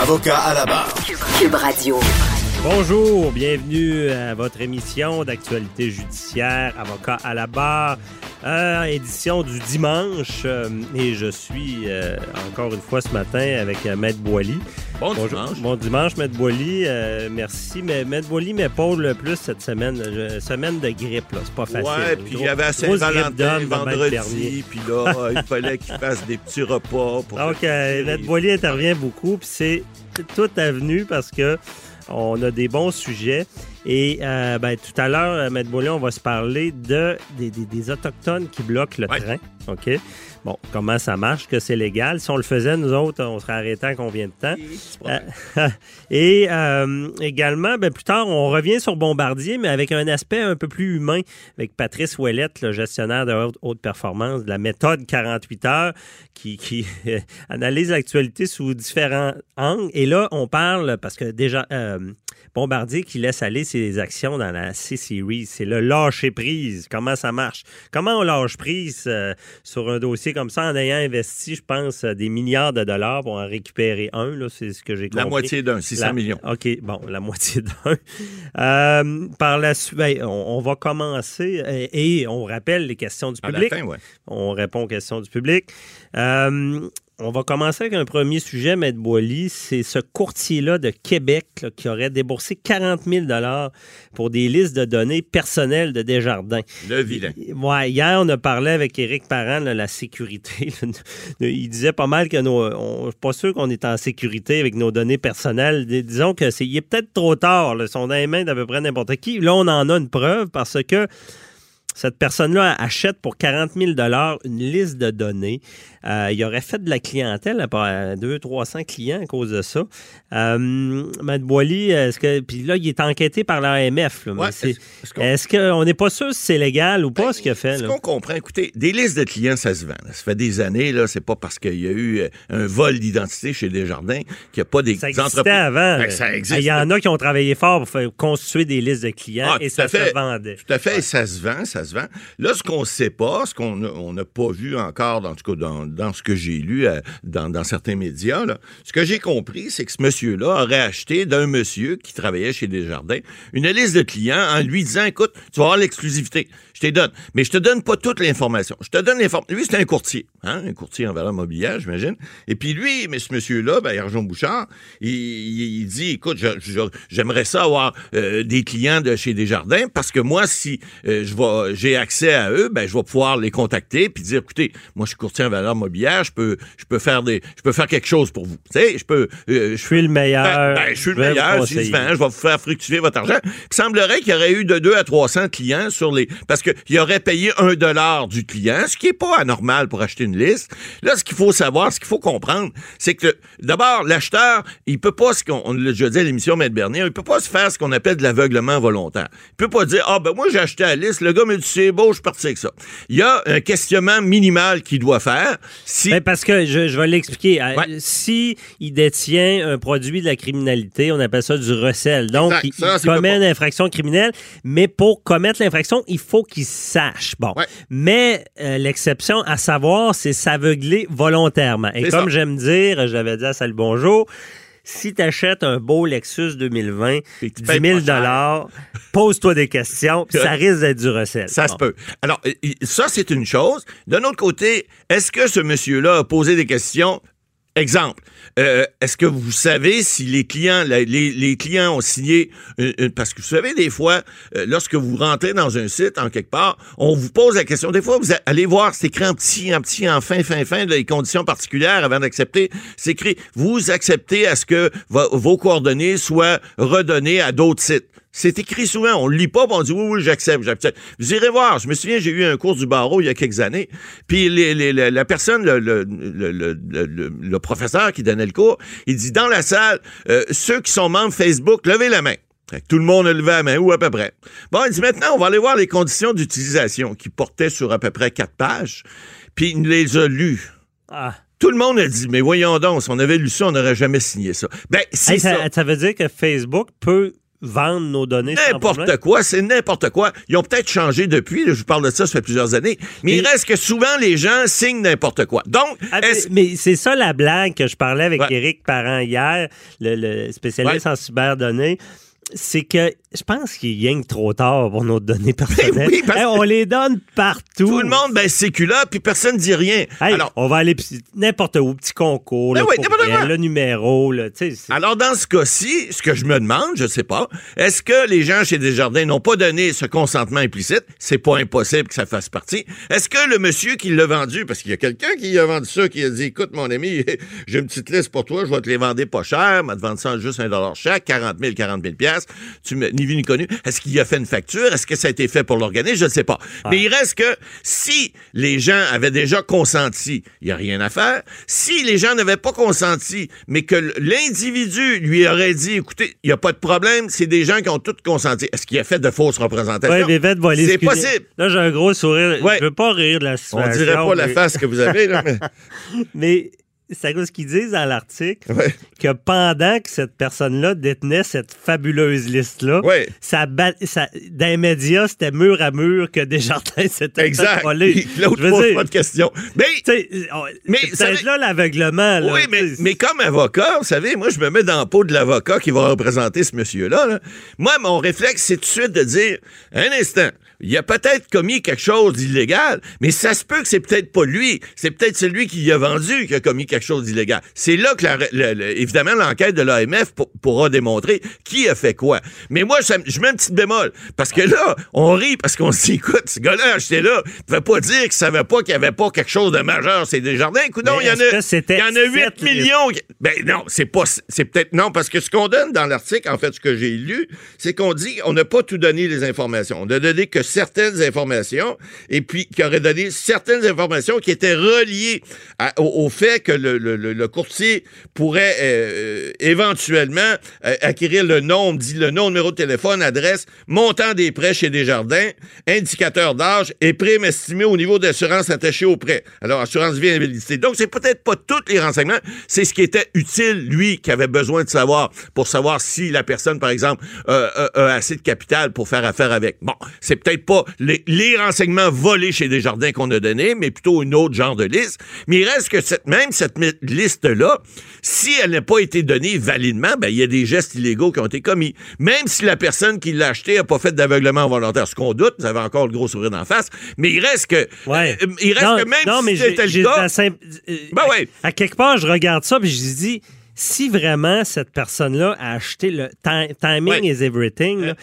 Avocat à la barre. Cube Radio. Bonjour, bienvenue à votre émission d'actualité judiciaire, avocat à la barre, euh, édition du dimanche. euh, et je suis euh, encore une fois ce matin avec Maître Boily. Bon Bonjour. dimanche. Bon dimanche, Maître Boily. merci. Mais Maître Boily m'épaule le plus cette semaine. Semaine de grippe, là. C'est pas facile. Ouais, puis il y avait Saint-Valentin vendredi, puis là, il fallait qu'il fasse des petits repas. Pour Donc, Maître Boily intervient beaucoup, puis c'est tout avenue parce que on a des bons sujets. Et euh, ben, tout à l'heure, euh, Maître Boily, on va se parler de, des, des- des Autochtones qui bloquent le Ouais. train. OK? Bon, comment ça marche, que c'est légal? Si on le faisait, nous autres, on serait arrêtés en combien de temps? Euh, et euh, également, ben, plus tard, on revient sur Bombardier, mais avec un aspect un peu plus humain, avec Patrice Ouellette, le gestionnaire de haute, haute performance de la méthode 48 heures, qui, qui euh, analyse l'actualité sous différents angles. Et là, on parle, parce que déjà, Bombardier qui laisse aller ses actions dans la C-Series, c'est le lâcher prise. Comment ça marche? Comment on lâche prise euh, sur un dossier comme ça en ayant investi, je pense, euh, des milliards de dollars pour en récupérer un, c'est ce que j'ai compris. La moitié d'un, 600 La- millions. OK, bon, la moitié d'un. Euh, par la suite, ben, on, on va commencer et, on rappelle les questions du À la public. fin, ouais. On répond aux questions du public. Euh, on va commencer avec un premier sujet, Maître Boily. C'est ce courtier-là de Québec là, qui aurait déboursé 40 000 pour des listes de données personnelles de Desjardins. Le vilain. Ouais, hier, on a parlé avec Éric Parent, là, la sécurité. Il disait pas mal que nos. On, je suis pas sûr qu'on est en sécurité avec nos données personnelles. Dis- Disons que c'est. Il est peut-être trop tard. Là. Ils sont dans les mains d'à peu près n'importe qui. Là, on en a une preuve parce que cette personne-là achète pour 40 000 une liste de données. Euh, il aurait fait de la clientèle à 200-300 clients à cause de ça. Euh, Matt Boily, est-ce que. Puis là, il est enquêté par l'AMF. Ouais, est-ce- qu'on- n'est pas sûr si c'est légal ou pas Ben, ce qu'il a fait? Ce qu'on comprend, écoutez, des listes de clients, ça se vend. là. Ça fait des années, là, c'est pas parce qu'il y a eu euh, un vol d'identité chez Desjardins qu'il n'y a pas des Ça entreprises. avant. Ben, ça existe. Il y en a qui ont travaillé fort pour faire constituer des listes de clients Ah, et ça fait. se vendait. Tout à fait, et ça se vend, ça se vend. Là, ce qu'on ne sait pas, ce qu'on on n'a pas vu encore, en tout cas dans, dans ce que j'ai lu euh, dans, certains médias, ce que j'ai compris, c'est que ce monsieur-là aurait acheté d'un monsieur qui travaillait chez Desjardins une liste de clients en lui disant, écoute, tu vas avoir l'exclusivité, je te donne, mais je te donne pas toute l'information. Je te donne l'information. Lui, c'est un courtier, hein, un courtier en valeur mobilière, j'imagine. Et puis lui, mais ce monsieur-là, ben, Arjon Bouchard, il, dit, écoute, je- je- j'aimerais ça avoir euh, des clients de chez Desjardins parce que moi, si euh, je vais, j'ai accès à eux, ben, je vais pouvoir les contacter puis dire, écoutez, moi, je suis courtier en valeur mobilière, je peux, je peux faire des, je peux faire quelque chose pour vous. Tu sais, je peux, euh, Je suis le meilleur. ben, ben, je suis le meilleur, si conseiller. je vais vous faire fructuer votre argent. Il semblerait qu'il y aurait eu de 2 à 300 clients sur les... Parce qu'il aurait payé un dollar du client, ce qui est pas anormal pour acheter une liste. Là, ce qu'il faut savoir, ce qu'il faut comprendre, c'est que, d'abord, l'acheteur, il peut pas, ce qu'on, on l'a déjà dit à l'émission Maître Bernier, il peut pas se faire ce qu'on appelle de l'aveuglement volontaire. Il peut pas dire, ah, ben, moi, j'ai acheté la liste, le gars me dit, c'est beau, je suis parti avec ça. Il y a un questionnement minimal qu'il doit faire. Si... Ben, parce que je, je vais l'expliquer. Euh, Ouais. Si il détient un produit de la criminalité, on appelle ça du recel. Donc, Exact. il, Ça, il commet une infraction criminelle, mais pour commettre l'infraction, il faut qu'il sache. Bon. Ouais. Mais euh, l'exception à savoir, c'est s'aveugler volontairement. Et comme j'aime dire, je l'avais dit à Salut Bonjour, si tu achètes un beau Lexus 2020, Et que tu 10 payes 000 pas cher. pose-toi des questions, puis ça risque d'être du recel. Ça Bon. se peut. Alors, ça, c'est une chose. D'un autre côté, est-ce que ce monsieur-là a posé des questions? Exemple, euh, est-ce que vous savez si les clients, les, clients ont signé une- une- parce que vous savez des fois, euh, lorsque vous rentrez dans un site en quelque part, on vous pose la question. Des fois, vous allez voir, c'est écrit en petit, en petit, en fin, fin, fin, les conditions particulières avant d'accepter. C'est écrit, vous acceptez à ce que vo- vos coordonnées soient redonnées à d'autres sites. C'est écrit souvent. On le lit pas, puis on dit oui, oui, j'accepte, j'accepte. Vous irez voir. Je me souviens, j'ai eu un cours du barreau il y a quelques années. Puis les- les- la, la personne, le, le- le- le- le- le professeur qui donnait le cours, il dit dans la salle, euh, ceux qui sont membres Facebook, levez la main. Tout le monde a levé la main, ou à peu près. Bon, il dit maintenant, on va aller voir les conditions d'utilisation qui portaient sur à peu près quatre pages. Puis il les a lues. Ah. Tout le monde a dit, mais voyons donc, si on avait lu ça, on n'aurait jamais signé ça. Ben, c'est Hey, ça. ça, ça veut dire que Facebook peut vendre nos données N'importe quoi, c'est n'importe quoi. Ils ont peut-être changé depuis, je vous parle de ça, ça fait plusieurs années, mais il reste que souvent les gens signent n'importe quoi. Donc, Ah, mais mais c'est ça la blague que je parlais avec Ouais. Éric Parent hier, le, le spécialiste Ouais. en cyberdonnées. C'est que je pense qu'il y trop tard pour nos données personnelles. Oui, parce Hey, on les donne partout. tout le monde, ben, c'est là, puis personne dit rien. Hey, Alors, on va aller n'importe où, petit concours, Ben le, oui, courriel, le numéro, là, Alors, dans ce cas-ci, ce que je me demande, je sais pas, est-ce que les gens chez Desjardins n'ont pas donné ce consentement implicite? C'est pas impossible que ça fasse partie. Est-ce que le monsieur qui l'a vendu, parce qu'il y a quelqu'un qui a vendu ça, qui a dit, écoute, mon ami, j'ai une petite liste pour toi, je vais te les vendre pas cher, je vais te vendre ça juste un dollar chaque, 40 000, 40 000 piastres, tu me, ni vu ni connu. Est-ce qu'il a fait une facture? Est-ce que ça a été fait pour l'organisme? Je ne sais pas. Mais il reste que si les gens avaient déjà consenti, il n'y a rien à faire. Si les gens n'avaient pas consenti, mais que l'individu lui aurait dit, écoutez, il n'y a pas de problème, c'est des gens qui ont tous consenti. Est-ce qu'il a fait de fausses représentations? Ouais, c'est possible. Là, j'ai un gros sourire. Ouais. Je veux pas rire de la On situation. dirait pas la face que vous avez, là, mais... Mais c'est à cause ce qu'ils disent dans l'article Ouais. que pendant que cette personne-là détenait cette fabuleuse liste-là, Ouais. ça, bat- ça, dans les médias, c'était mur à mur que Desjardins s'était Exact. L'autre pose dire, pas de questions. Mais tu sais, on- Mais c'est là l'aveuglement. Oui, mais, comme avocat, vous savez, moi, je me mets dans la peau de l'avocat qui va représenter ce monsieur-là. là. Moi, mon réflexe, c'est tout de suite de dire, un instant, il a peut-être commis quelque chose d'illégal, mais ça se peut que c'est peut-être pas lui. C'est peut-être celui qui y a vendu qui a commis quelque chose d'illégal. C'est là que, la- le- le- évidemment, l'enquête de l'AMF pour- pourra démontrer qui a fait quoi. Mais moi, ça je mets un petit bémol. Parce que là, on rit parce qu'on se dit, écoute, ce gars-là, acheté là, ne pouvait pas dire qu'il savait pas qu'il y avait pas quelque chose de majeur. C'est des jardins. Écoute, non, Mais il y en a, il y en a 8 sept millions. Ben non, c'est pas, c'est peut-être non, parce que ce qu'on donne dans l'article, en fait, ce que j'ai lu, c'est qu'on dit on n'a pas tout donné les informations. On n'a donné que certaines informations et puis qui aurait donné certaines informations qui étaient reliées à- au, au fait que le, le- courtier pourrait euh, éventuellement euh, acquérir le nom, dit le nom, numéro de téléphone, adresse, montant des prêts chez Desjardins, indicateur d'âge et prime estimé au niveau d'assurance attachée au prêt. Alors, assurance invalidité. Donc, c'est peut-être pas tous les renseignements, c'est ce qui était utile, lui, qui avait besoin de savoir pour savoir si la personne, par exemple, euh, a, assez de capital pour faire affaire avec. Bon, c'est peut-être pas les, renseignements volés chez Desjardins qu'on a donnés, mais plutôt une autre genre de liste. Mais il reste que cette, même cette liste-là, si elle n'a pas été donnée validement, ben, il y a des gestes illégaux qui ont été commis. Même si la personne qui l'a acheté n'a pas fait d'aveuglement volontaire, ce qu'on doute, vous avez encore le gros sourire d'en face, mais il reste que, Ouais. euh, il reste non, que même non, mais si c'était le cas, simple- euh, Ben à- ouais. À, quelque part, je regarde ça puis je me dis si vraiment cette personne-là a acheté le ti- timing Ouais. is everything, là,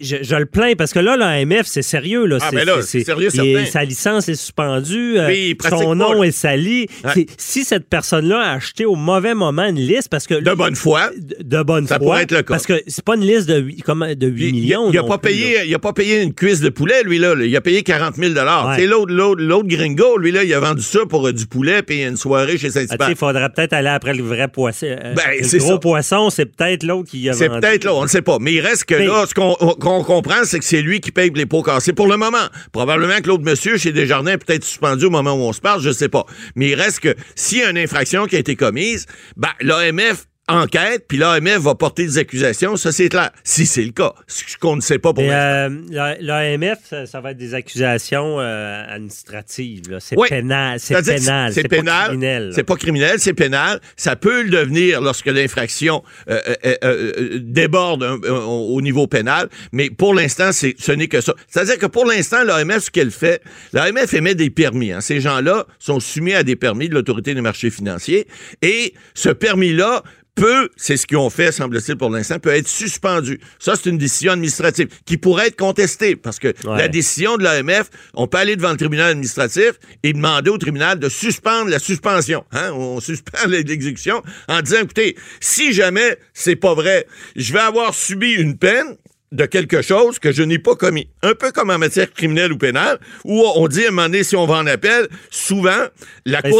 je, je le plains parce que là, l'AMF, c'est sérieux. Là, Ah, ben là, c'est sérieux, il. Sa licence est suspendue, euh, son nom est sali. Ouais. C'est- Si cette personne-là a acheté au mauvais moment une liste, parce que... de bonne foi, de, de bonne Ça foi, pourrait être le cas. Parce que c'est pas une liste de 8, comme, de 8 Puis, millions. Il, il a non pas pas payé une cuisse de poulet, lui, là. là. Il a payé 40 000 Ouais. C'est l'autre, l'autre, l'autre gringo, lui, là, il a vendu ça pour euh, du poulet puis une soirée chez Ah, sais, Saint-Hubert. il faudrait peut-être aller après le vrai poisson. Euh, Ben, le c'est gros ça. poisson, c'est peut-être l'autre qui a C'est vendu. peut-être là, on ne sait pas. Mais il reste que Mais- là, ce qu'on comprend, c'est que c'est lui qui paye les pots cassés pour le moment. Probablement que l'autre monsieur chez Desjardins est peut-être suspendu au moment où on se parle, je sais pas. Mais il reste que s'il y a une infraction qui a été commise, ben, l'AMF enquête, puis l'AMF va porter des accusations, ça c'est clair. Si c'est le cas, ce qu'on ne sait pas pour l'instant. euh, la- l'AMF, ça, ça va être des accusations euh, administratives. C'est Oui. pénal. C'est pénal. C'est pas pénal. criminel. C'est pas criminel, c'est pénal. Ça peut le devenir lorsque l'infraction euh, déborde au niveau pénal, mais pour l'instant, c'est ce n'est que ça. C'est-à-dire que pour l'instant, l'AMF, ce qu'elle fait, l'AMF émet des permis. hein. Ces gens-là sont soumis à des permis de l'autorité des marchés financiers et ce permis-là peut, c'est ce qu'ils ont fait, semble-t-il, pour l'instant, peut être suspendu. Ça, c'est une décision administrative qui pourrait être contestée parce que Ouais. la décision de l'AMF, on peut aller devant le tribunal administratif et demander au tribunal de suspendre la suspension. Hein? On suspend l'exécution en disant, écoutez, si jamais c'est pas vrai, je vais avoir subi une peine, de quelque chose que je n'ai pas commis. Un peu comme en matière criminelle ou pénale, où on dit à un moment donné, si on va en appel, souvent, la Ben,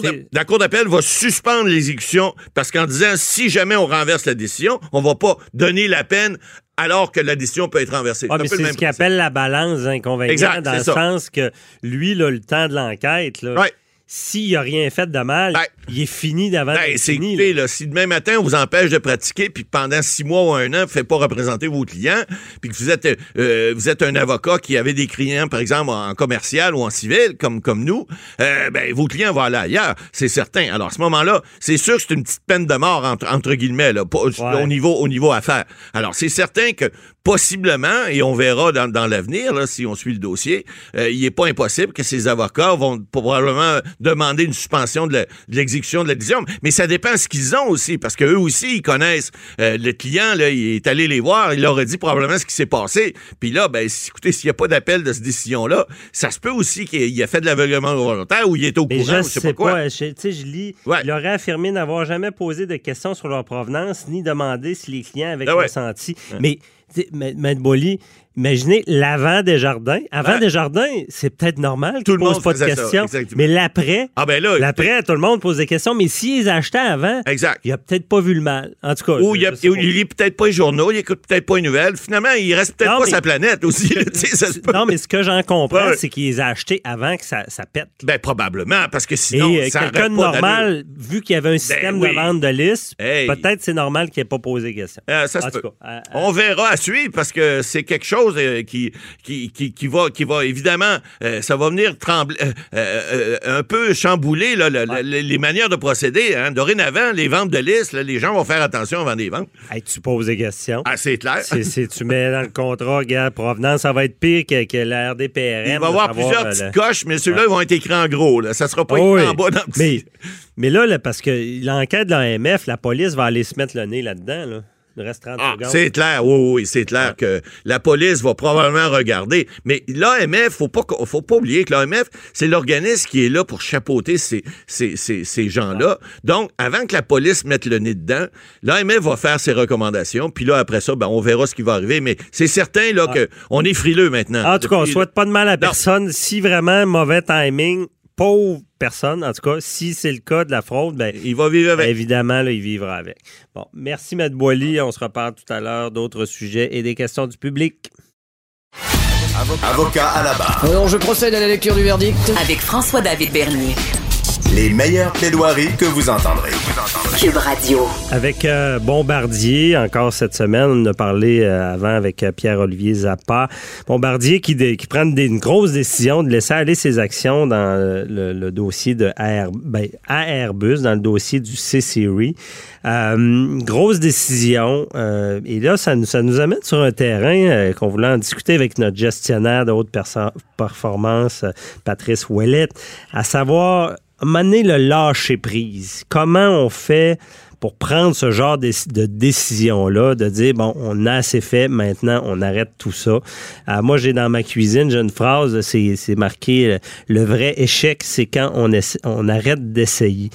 cour, d'appel va suspendre l'exécution parce qu'en disant, si jamais on renverse la décision, on va pas donner la peine alors que la décision peut être renversée. Ah, C'est ce qu'il appelle la balance Exact, dans le ça. sens que lui, là, le temps de l'enquête. S'il n'a rien fait de mal, Ben, il est fini d'avant Ben, c'est écoutez, là. là, si demain matin on vous empêche de pratiquer, puis pendant six mois ou un an, vous ne faites pas représenter vos clients, puis que vous êtes euh, vous êtes un avocat qui avait des clients, par exemple, en commercial ou en civil, comme, comme nous, euh, ben, vos clients vont aller ailleurs, c'est certain. Alors, à ce moment-là, c'est sûr que c'est une petite peine de mort, entre, entre guillemets, là, pas- au, niveau, au niveau affaires. Alors, c'est certain que possiblement, et on verra dans, dans l'avenir, si on suit le dossier, euh, il n'est pas impossible que ces avocats vont probablement demander une suspension de l'exécution de la décision. Mais ça dépend de ce qu'ils ont aussi, parce qu'eux aussi, ils connaissent euh, le client, là, il est allé les voir, il leur a dit probablement ce qui s'est passé. Puis là, ben, écoutez, s'il n'y a pas d'appel de cette décision-là, ça se peut aussi qu'il ait fait de l'aveuglement volontaire ou il est au Mais courant, je ou sais pas quoi. pas. je- Tu sais, je lis. Ouais. Il aurait affirmé n'avoir jamais posé de questions sur leur provenance ni demandé si les clients avaient Ah ouais. consenti. Mais, tu sais, Ma- Maître Boily, imaginez l'avant des jardins. Avant Ouais. des jardins, c'est peut-être normal Tout le monde pas de ça, questions. mais l'après, Ah ben l'après, tout le monde pose des questions. Mais s'ils achetaient avant, exact. il a peut-être pas vu le mal. En tout cas, Ou il, a- il lit peut-être pas les journaux, il écoute peut-être pas les nouvelles. Finalement, il reste peut-être pas mais- sa planète aussi. tu sais, ça se peut. Non, mais ce que j'en comprends, Ouais. c'est qu'ils a achetés avant que ça, ça pète. Ben, probablement, parce que sinon, Et euh, ça quelqu'un de normal, vu qu'il y avait un système oui. de vente de liste, Hey. peut-être c'est normal qu'il n'ait pas posé question. Euh, ça se peut. cas, euh, On verra à suivre parce que c'est quelque chose euh, qui, qui, qui, qui va, qui va évidemment, euh, ça va venir trembler, euh, un peu chambouler là, le- le- les manières de procéder. Hein. Dorénavant, les ventes de liste, là, les gens vont faire attention avant des ventes. hey, tu poses des questions. Ah, c'est clair. C'est- tu mets dans le contrat, regarde, provenance, ça va être pire que, que la RDPRM. Il va y avoir plusieurs petites coches, mais ceux-là vont être écrits en gros. Là. Ça sera pas Oh écrit oui. en bas dans le petit. mais, mais là, là, parce que l'enquête de l'AMF, la police va aller se mettre le nez là-dedans. Là. Il reste 30 Ah, secondes. c'est clair, oui, oui, c'est clair que la police va probablement regarder. Mais l'AMF, faut pas, faut pas oublier que l'AMF, c'est l'organisme qui est là pour chapeauter ces, ces, ces, ces gens-là. Donc, avant que la police mette le nez dedans, l'AMF va faire ses recommandations. Puis là, après ça, ben, on verra ce qui va arriver. Mais c'est certain là que on est frileux maintenant. En tout cas, on Depuis- souhaite pas de mal à personne. Si vraiment mauvais timing, pauvre personne, en tout cas, si c'est le cas de la fraude, ben, Il va vivre avec. évidemment, là, il vivra avec. Bon, merci, M. Boily. On se reparle tout à l'heure d'autres sujets et des questions du public. Avocat à la barre. Alors, je procède à la lecture du verdict. Avec François-David Bernier. Les meilleures plaidoiries que vous entendrez. Cube Radio. Avec euh, Bombardier, encore cette semaine, on en a parlé euh, avant avec euh, Pierre-Olivier Zappa. Bombardier qui, dé- qui prend des- une grosse décision de laisser aller ses actions dans euh, le, le dossier de AR, ben, Airbus, dans le dossier du C-Series. Euh, grosse décision. euh, et là, ça nous, ça nous amène sur un terrain euh, qu'on voulait en discuter avec notre gestionnaire de haute performance, euh, Patrice Ouellet, à savoir mener le lâcher prise. Comment on fait pour prendre ce genre de, décision-là, de dire, bon, on a assez fait, maintenant, on arrête tout ça. Euh, moi, j'ai dans ma cuisine, j'ai une phrase, c'est marqué, euh, le vrai échec, c'est quand on, arrête d'essayer.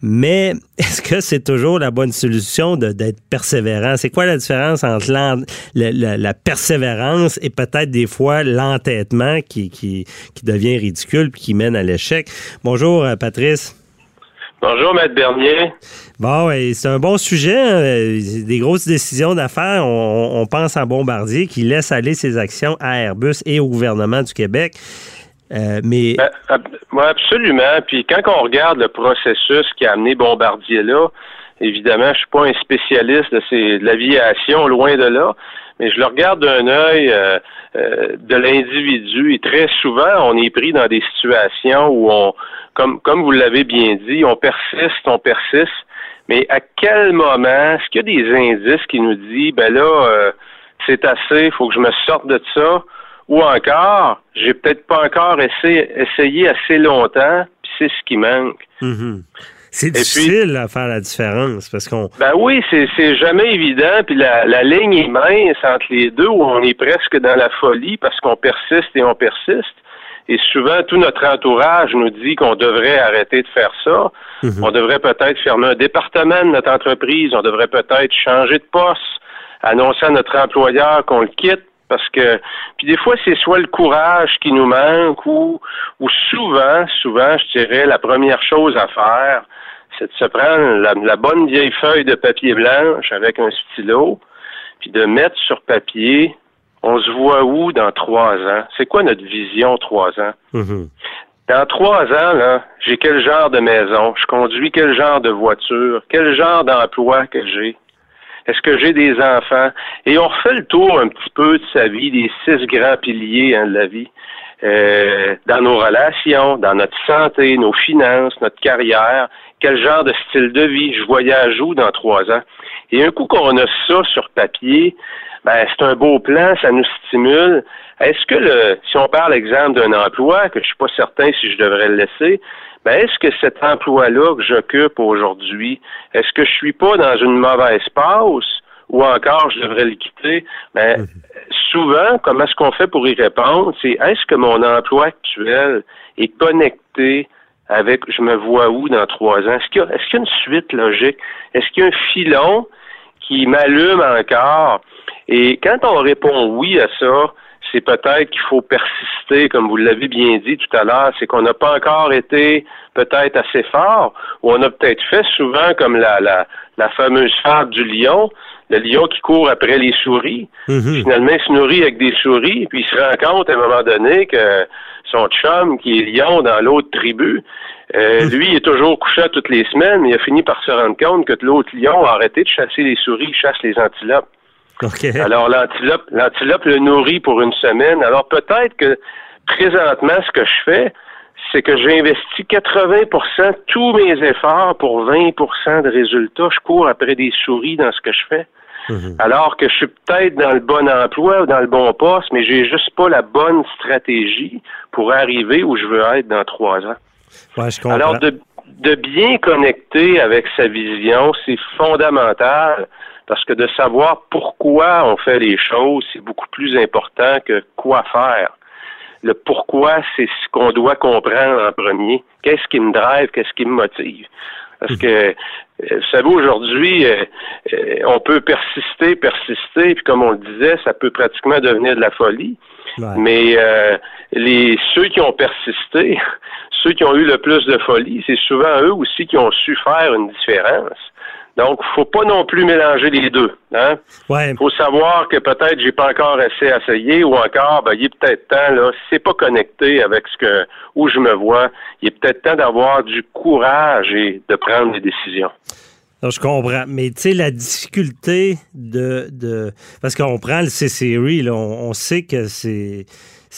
Mais est-ce que c'est toujours la bonne solution d'être persévérant? C'est quoi la différence entre la, persévérance et peut-être des fois l'entêtement qui, qui, qui devient ridicule puis qui mène à l'échec? Bonjour, euh, Patrice. Bonjour, Maître Bernier. Bon, ouais, c'est un bon sujet. hein. Des grosses décisions d'affaires. On, pense à Bombardier qui laisse aller ses actions à Airbus et au gouvernement du Québec. Euh, mais Ben, absolument. Puis quand on regarde le processus qui a amené Bombardier là, évidemment, je suis pas un spécialiste de, de l'aviation, loin de là, mais je le regarde d'un œil euh, euh, de l'individu. Et très souvent, on est pris dans des situations où on, comme, comme vous l'avez bien dit, on persiste, on persiste. Mais à quel moment, est-ce qu'il y a des indices qui nous disent, ben là, euh, c'est assez, il faut que je me sorte de ça, ou encore, j'ai peut-être pas encore essayé, essayé assez longtemps, puis c'est ce qui manque. mhm. c'est puis- difficile à faire la différence parce qu'on. Ben oui, c'est c'est jamais évident, puis la, la ligne est mince entre les deux où on est presque dans la folie parce qu'on persiste et on persiste. Et souvent, tout notre entourage nous dit qu'on devrait arrêter de faire ça. On devrait peut-être fermer un département de notre entreprise. On devrait peut-être changer de poste, annoncer à notre employeur qu'on le quitte. Parce que, puis des fois, c'est soit le courage qui nous manque ou, ou souvent, souvent, je dirais, la première chose à faire, c'est de se prendre la, bonne vieille feuille de papier blanche avec un stylo, puis de mettre sur papier, on se voit où dans trois ans? C'est quoi notre vision trois ans? Mhm. Dans trois ans, là, j'ai quel genre de maison? Je conduis quel genre de voiture? Quel genre d'emploi que j'ai? Est-ce que j'ai des enfants? Et on refait le tour un petit peu de sa vie, des six grands piliers hein, de la vie. Euh, dans nos relations, dans notre santé, nos finances, notre carrière, quel genre de style de vie, je voyage où dans trois ans? Et un coup qu'on a ça sur papier, ben, c'est un beau plan, ça nous stimule. Est-ce que le, si on parle exemple d'un emploi, que je suis pas certain si je devrais le laisser, ben, est-ce que cet emploi-là que j'occupe aujourd'hui, est-ce que je suis pas dans une mauvaise passe ou encore je devrais le quitter? Ben, mhm. souvent, comment est-ce qu'on fait pour y répondre? C'est est-ce que mon emploi actuel est connecté avec je me vois où dans trois ans? Est-ce qu'il y, a, est-ce qu'il y a une suite logique? Est-ce qu'il y a un filon qui m'allume encore? Et quand on répond oui à ça, c'est peut-être qu'il faut persister, comme vous l'avez bien dit tout à l'heure, c'est qu'on n'a pas encore été peut-être assez fort, ou on a peut-être fait souvent comme la, la, la fameuse fable du lion, le lion qui court après les souris. Mhm. Finalement, il se nourrit avec des souris, puis il se rend compte à un moment donné que son chum, qui est lion dans l'autre tribu, euh, Mhm. lui, il est toujours couché toutes les semaines, mais il a fini par se rendre compte que l'autre lion a arrêté de chasser les souris, il chasse les antilopes. Alors l'antilope, l'antilope le nourrit pour une semaine. Alors peut-être que présentement, ce que je fais, c'est que j'investis 80 de tous mes efforts pour 20% de résultats. Je cours après des souris dans ce que je fais. Mhm. Alors que je suis peut-être dans le bon emploi ou dans le bon poste, mais j'ai juste pas la bonne stratégie pour arriver où je veux être dans trois ans. Ouais, je comprends. Alors, de, de bien connecter avec sa vision, c'est fondamental parce que de savoir pourquoi on fait les choses, c'est beaucoup plus important que quoi faire. Le pourquoi, c'est ce qu'on doit comprendre en premier. Qu'est-ce qui me drive, qu'est-ce qui me motive? Parce que, euh, vous savez, aujourd'hui, euh, euh, on peut persister, persister, puis comme on le disait, ça peut pratiquement devenir de la folie. Ouais. Mais euh, les ceux qui ont persisté, ceux qui ont eu le plus de folie, c'est souvent eux aussi qui ont su faire une différence. Donc, faut pas non plus mélanger les deux. Hein? Ouais. faut savoir que peut-être j'ai pas encore assez essayé ou encore, ben, il est peut-être temps, là, si c'est pas connecté avec ce que où je me vois, il est peut-être temps d'avoir du courage et de prendre des décisions. Non, je comprends. Mais tu sais, la difficulté de. de parce qu'on prend le C-Series, là, on, on sait que c'est.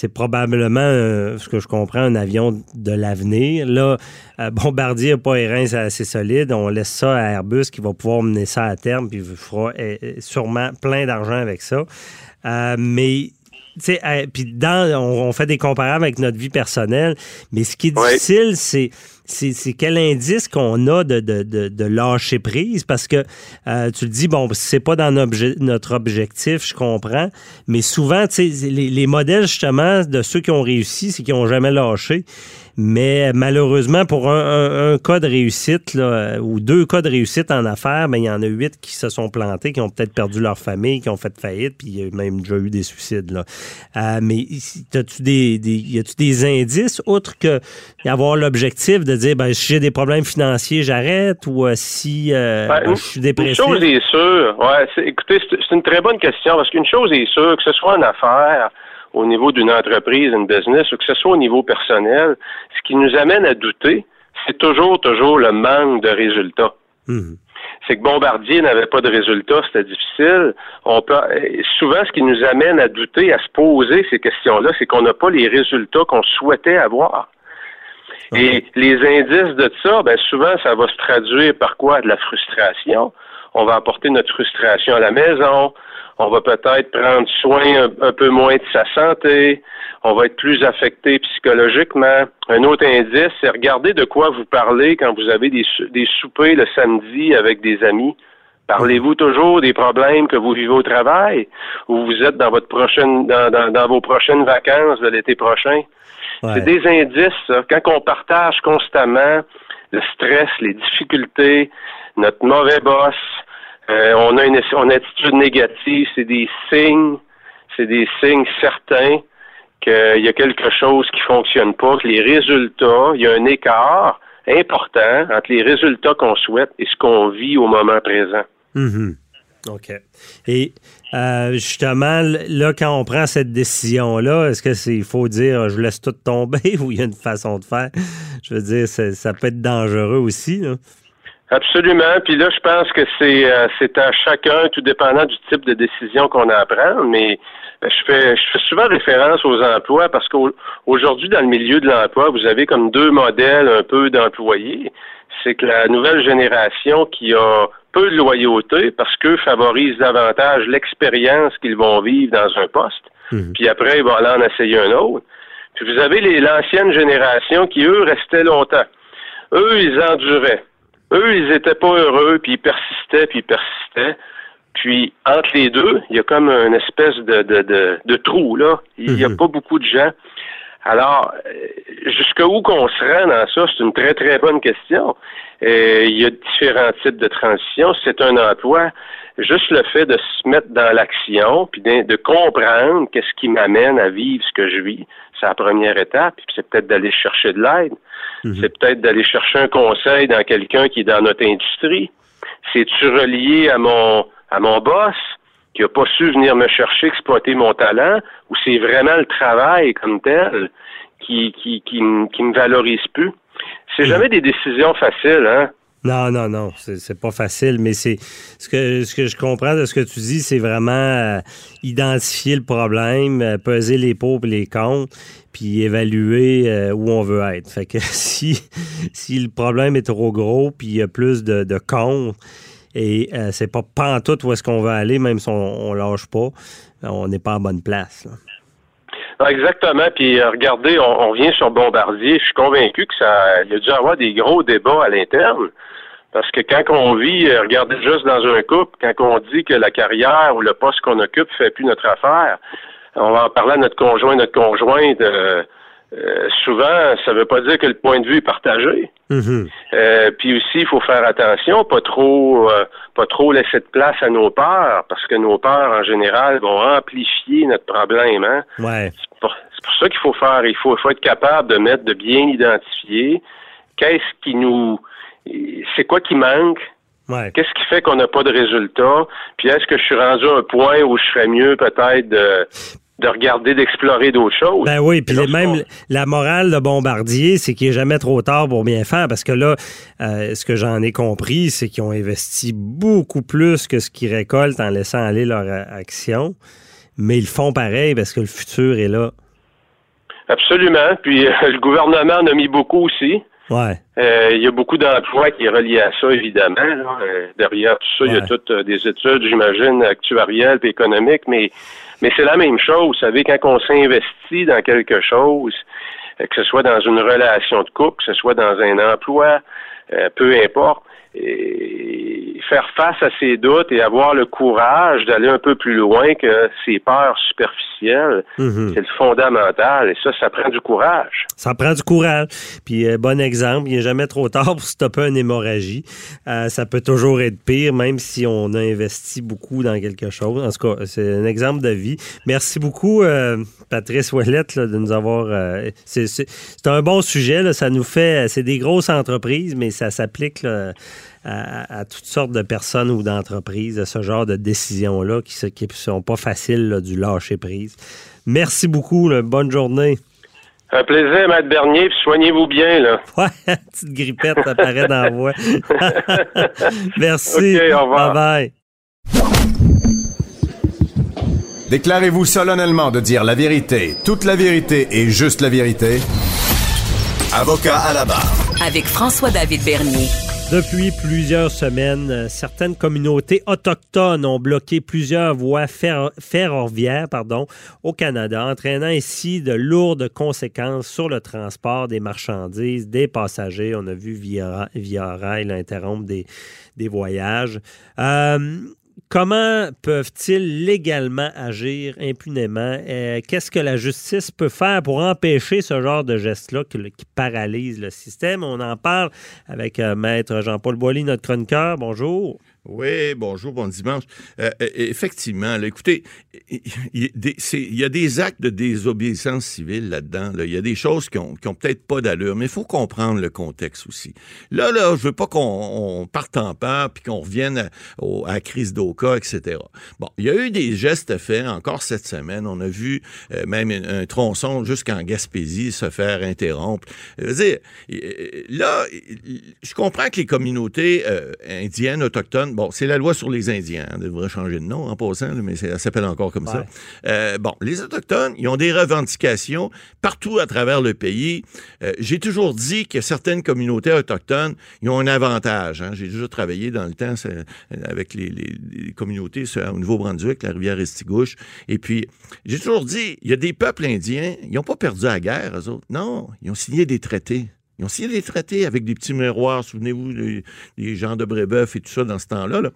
C'est probablement, euh, ce que je comprends, un avion de l'avenir. Là, euh, Bombardier n'a pas les reins assez solides. On laisse ça à Airbus qui va pouvoir mener ça à terme puis fera euh, sûrement plein d'argent avec ça. Euh, mais tu sais, puis dans, on, on fait des comparables avec notre vie personnelle, mais ce qui est difficile, c'est c'est c'est quel indice qu'on a de, de, de, lâcher prise? Parce que euh, tu le dis bon c'est pas dans notre, obje- notre objectif je comprends. Mais souvent tu sais les, les modèles justement de ceux qui ont réussi c'est qu'ils ont jamais lâché. Mais malheureusement pour un, cas de réussite ou deux cas de réussite en affaires ben il y en a huit qui se sont plantés qui ont peut-être perdu leur famille qui ont fait faillite puis il y a même déjà eu des suicides là. Euh, mais ici, t'as-tu des, a-tu des indices outre que avoir l'objectif de dire ben si j'ai des problèmes financiers j'arrête ou euh, si euh, Ben, ben, je suis Une dépressif chose est sûre, ouais, c'est- écoutez, c'est une très bonne question parce qu'une chose est sûre, que ce soit en affaires, au niveau d'une entreprise, une business, ou que ce soit au niveau personnel, ce qui nous amène à douter, c'est toujours, toujours le manque de résultats. Mhm. c'est que Bombardier n'avait pas de résultats, c'était difficile. On peut, souvent, ce qui nous amène à douter, à se poser ces questions-là, c'est qu'on n'a pas les résultats qu'on souhaitait avoir. Et les indices de ça, ben souvent, ça va se traduire par quoi? De la frustration. On va apporter notre frustration à la maison. On va peut-être prendre soin un, un peu moins de sa santé. On va être plus affecté psychologiquement. Un autre indice, c'est regarder de quoi vous parlez quand vous avez des, des soupers le samedi avec des amis. Parlez-vous toujours des problèmes que vous vivez au travail ou vous êtes dans votre prochaine dans, dans, dans vos prochaines vacances de l'été prochain? Ouais. C'est des indices, ça. Quand on partage constamment le stress, les difficultés, notre mauvais boss, euh, on a une, on a une attitude négative, c'est des signes c'est des signes certains qu'il y a quelque chose qui fonctionne pas, que les résultats, il y a un écart important entre les résultats qu'on souhaite et ce qu'on vit au moment présent. Mhm. OK. Et euh, justement, là, quand on prend cette décision-là, est-ce que c'est faut dire je laisse tout tomber ou il y a une façon de faire? Je veux dire, ça peut être dangereux aussi. Là. Absolument. Puis là, je pense que c'est euh, c'est à chacun, tout dépendant du type de décision qu'on a à prendre. Mais ben, je fais je fais souvent référence aux emplois parce qu'aujourd'hui, dans le milieu de l'emploi, vous avez comme deux modèles un peu d'employés. C'est que la nouvelle génération qui a peu de loyauté parce qu'eux favorisent davantage l'expérience qu'ils vont vivre dans un poste. Mhm. Puis après, ils vont aller en essayer un autre. Puis vous avez les l'ancienne génération qui, eux, restaient longtemps. Eux, ils enduraient. Eux, ils étaient pas heureux, puis ils persistaient, puis ils persistaient. Puis entre les deux, il y a comme une espèce de, de, de, trou, là. Il n'y a mhm. pas beaucoup de gens. Alors, euh, jusqu'où qu'on se rend dans ça, c'est une très, très bonne question. Euh, il y a différents types de transition. C'est un emploi. Juste le fait de se mettre dans l'action, puis de, comprendre qu'est-ce qui m'amène à vivre ce que je vis, c'est la première étape. Puis c'est peut-être d'aller chercher de l'aide. Mhm. C'est peut-être d'aller chercher un conseil dans quelqu'un qui est dans notre industrie. C'est-tu relié à mon à mon boss? Qui n'a pas su venir me chercher, exploiter mon talent, ou c'est vraiment le travail comme tel qui qui qui, qui me valorise plus? C'est mhm. jamais des décisions faciles, hein? Non, non, non, c'est pas facile, mais c'est ce que, ce que je comprends de ce que tu dis, c'est vraiment euh, identifier le problème, euh, peser les pour et les contre, puis évaluer euh, où on veut être. Fait que si, si le problème est trop gros, puis il y a plus de, de contre, et c'est pas pantoute où est-ce qu'on veut aller, même si on, on lâche pas, on n'est pas en bonne place. Ah, exactement. Puis regardez, on, on, revient sur Bombardier. Je suis convaincu que ça, il y a dû avoir des gros débats à l'interne. Parce que quand on vit, euh, regardez juste dans un couple, quand on dit que la carrière ou le poste qu'on occupe fait plus notre affaire, on va en parler à notre conjoint, notre conjointe. Euh, euh, souvent, ça veut pas dire que le point de vue est partagé. Mm-hmm. puis aussi, il faut faire attention, pas trop, pas trop laisser de place à nos peurs, parce que nos peurs, en général, vont amplifier notre problème. Hein? Ouais. C'est pour, ça qu'il faut faire. Il faut, il faut être capable de mettre, de bien identifier qu'est-ce qui nous c'est quoi qui manque? Qu'est-ce qui fait qu'on n'a pas de résultat? Puis est-ce que je suis rendu à un point où je ferais mieux peut-être de, regarder, d'explorer d'autres choses? Ben oui, puis même la morale de Bombardier, c'est qu'il n'est jamais trop tard pour bien faire, parce que là, euh, ce que j'en ai compris, c'est qu'ils ont investi beaucoup plus que ce qu'ils récoltent en laissant aller leur action, mais ils font pareil parce que le futur est là. Absolument. Puis euh, le gouvernement en a mis beaucoup aussi. Ouais. Euh, il y a beaucoup d'emplois qui est relié à ça, évidemment. Euh, derrière tout ça, il y a toutes euh, des études, j'imagine, actuarielles et économiques, mais, mais c'est la même chose. Vous savez, quand on s'investit dans quelque chose, que ce soit dans une relation de couple, que ce soit dans un emploi, peu importe, faire face à ses doutes et avoir le courage d'aller un peu plus loin que ses peurs superficielles, mhm. c'est le fondamental. Et ça, ça prend du courage. Ça prend du courage. Puis, euh, bon exemple, il n'est jamais trop tard pour stopper une hémorragie. Euh, ça peut toujours être pire, même si on a investi beaucoup dans quelque chose. En tout cas, c'est un exemple de vie. Merci beaucoup, euh, Patrice Ouellette, de nous avoir... c'est un bon sujet. Ça nous fait... C'est des grosses entreprises, mais ça s'applique à, toutes sortes de personnes ou d'entreprises, ce genre de décisions-là qui ne sont pas faciles du lâcher prise. Merci beaucoup. bonne journée. Un plaisir, Maître Bernier, soignez-vous bien, là. Ouais, petite grippette apparaît dans la voix. Merci. au revoir. Bye bye. Déclarez-vous solennellement de dire la vérité, toute la vérité et juste la vérité. Avocat à la barre. Avec François-David Bernier. Depuis plusieurs semaines, certaines communautés autochtones ont bloqué plusieurs voies ferroviaires au Canada, entraînant ainsi de lourdes conséquences sur le transport des marchandises, des passagers. On a vu Via, Rail interrompre des, des voyages. Euh, Comment peuvent-ils légalement agir impunément? Euh, qu'est-ce que la justice peut faire pour empêcher ce genre de geste-là qui, paralyse le système? On en parle avec euh, Maître Jean-Paul Boilly, notre chroniqueur. Bonjour. Oui, bonjour, bon dimanche. Euh, euh, effectivement, là, écoutez, il y, a des- actes de désobéissance civile là-dedans. là. Il y a des choses qui ont, peut-être pas d'allure, mais il faut comprendre le contexte aussi. Là, là, je veux pas qu'on on parte en peur puis qu'on revienne à, la crise d'Oka, etc. Bon, il y a eu des gestes faits encore cette semaine. On a vu euh, même un, tronçon jusqu'en Gaspésie se faire interrompre. Je veux dire, là, je comprends que les communautés euh, indiennes, autochtones, bon, c'est la loi sur les Indiens, hein, devrait changer de nom en passant, mais ça s'appelle encore comme ça. Euh, bon, les Autochtones, ils ont des revendications partout à travers le pays. Euh, J'ai toujours dit que certaines communautés autochtones, ils ont un avantage. hein. J'ai déjà travaillé dans le temps euh, avec les, les- les communautés au Nouveau-Brunswick, la rivière Estigouche. Et puis, j'ai toujours dit, il y a des peuples indiens, ils n'ont pas perdu la guerre, eux autres. Non, ils ont signé des traités. Ils ont signé des traités avec des petits miroirs, souvenez-vous, les gens de Brébeuf et tout ça dans ce temps-là,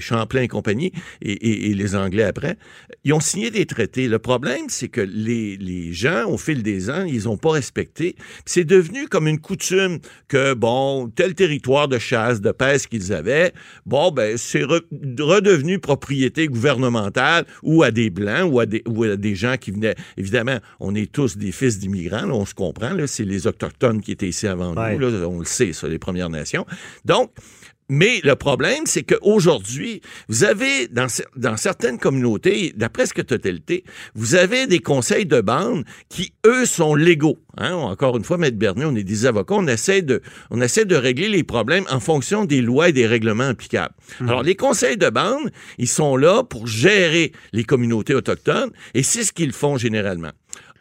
Champlain et compagnie, et, les Anglais après. Ils ont signé des traités. Le problème, c'est que les, gens, au fil des ans, ils n'ont pas respecté. C'est devenu comme une coutume que, bon, tel territoire de chasse, de pêche qu'ils avaient, bon, ben, c'est re- redevenu propriété gouvernementale ou à des Blancs ou à des, ou à des gens qui venaient. Évidemment, on est tous des fils d'immigrants, on se comprend, c'est les Autochtones qui étaient ici avant Ouais. nous, là, on le sait, ça, les Premières Nations. Donc, mais le problème, c'est qu'aujourd'hui, vous avez, dans, cer- dans certaines communautés, la presque totalité, vous avez des conseils de bande qui, eux, sont légaux. Hein? Encore une fois, Maître Bernier, on est des avocats, on essaie, de, on essaie de régler les problèmes en fonction des lois et des règlements applicables. Alors, les conseils de bande, ils sont là pour gérer les communautés autochtones, et c'est ce qu'ils font généralement.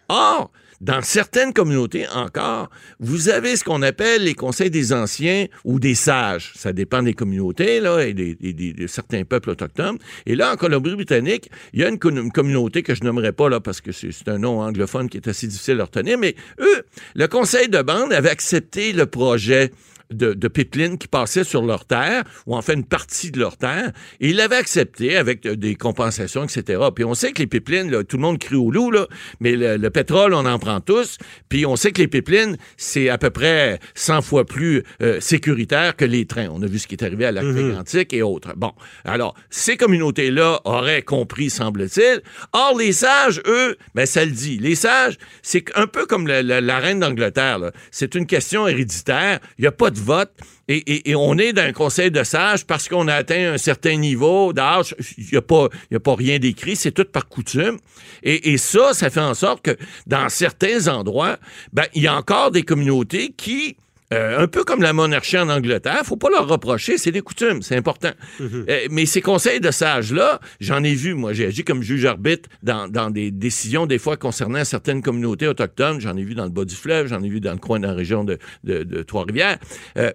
Or, dans certaines communautés encore, vous avez ce qu'on appelle les conseils des anciens ou des sages. Ça dépend des communautés là, et des, de certains peuples autochtones. Et là, en Colombie-Britannique, il y a une, co- une communauté que je nommerai pas là parce que c'est c'est un nom anglophone qui est assez difficile à retenir, mais eux, le conseil de bande avait accepté le projet de, de pipeline qui passaient sur leur terre, ou en fait une partie de leur terre, et ils l'avaient accepté avec euh, des compensations, etc. Puis on sait que les pipelines, là, tout le monde crie au loup, là, mais le, le pétrole, on en prend tous, puis on sait que les pipelines, c'est à peu près 100 fois plus euh, sécuritaire que les trains. On a vu ce qui est arrivé à lac mégantic et autres. Bon, alors, ces communautés-là auraient compris, semble-t-il. Or, les sages, eux, ben ça le dit. Les sages, c'est un peu comme la, la- la reine d'Angleterre. là. C'est une question héréditaire. Il n'y a pas de vote. Et, on est dans un conseil de sages parce qu'on a atteint un certain niveau d'âge. Il n'y a, pas- rien d'écrit. C'est tout par coutume. Et, et ça, ça fait en sorte que dans certains endroits, ben, il y a encore des communautés qui euh, un peu comme la monarchie en Angleterre, faut pas leur reprocher, c'est des coutumes, c'est important. Euh, mais ces conseils de sages-là, j'en ai vu, moi, j'ai agi comme juge-arbitre dans, dans des décisions, des fois, concernant certaines communautés autochtones. J'en ai vu dans le bas du fleuve, j'en ai vu dans le coin de la région de, de- de Trois-Rivières. Euh,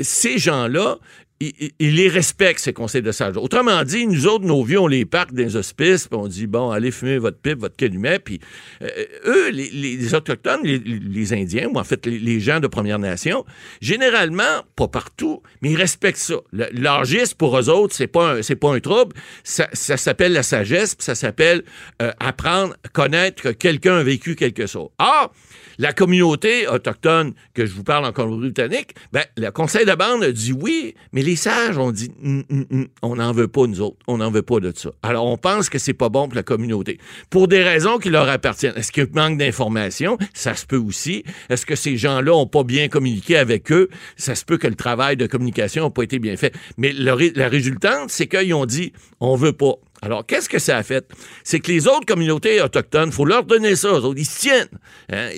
ces gens-là, ils les respectent, ces conseils de sages. Autrement dit, nous autres, nos vieux, on les parque dans les hospices, puis on dit, bon, allez fumer votre pipe, votre calumet, puis euh, eux, les, Autochtones, les, Indiens, ou en fait les, gens de Première Nation, généralement, pas partout, mais ils respectent ça. L'âgisme, pour eux autres, c'est pas un, pas un trouble. Ça, s'appelle la sagesse, puis ça s'appelle euh, apprendre, connaître que quelqu'un a vécu quelque chose. Or, la communauté autochtone que je vous parle en Colombie-Britannique, ben, le conseil de bande a dit oui, mais les sages ont dit on n'en veut pas, nous autres. On n'en veut pas de ça. Alors, on pense que c'est pas bon pour la communauté. Pour des raisons qui leur appartiennent. Est-ce qu'il manque d'informations? Ça se peut aussi. Est-ce que ces gens-là ont pas bien communiqué avec eux? Ça se peut que le travail de communication n'a pas été bien fait. Mais la résultante, c'est qu'ils ont dit on veut pas. Alors, qu'est-ce que ça a fait? C'est que les autres communautés autochtones, faut leur donner ça, eux autres, ils se tiennent. Hein?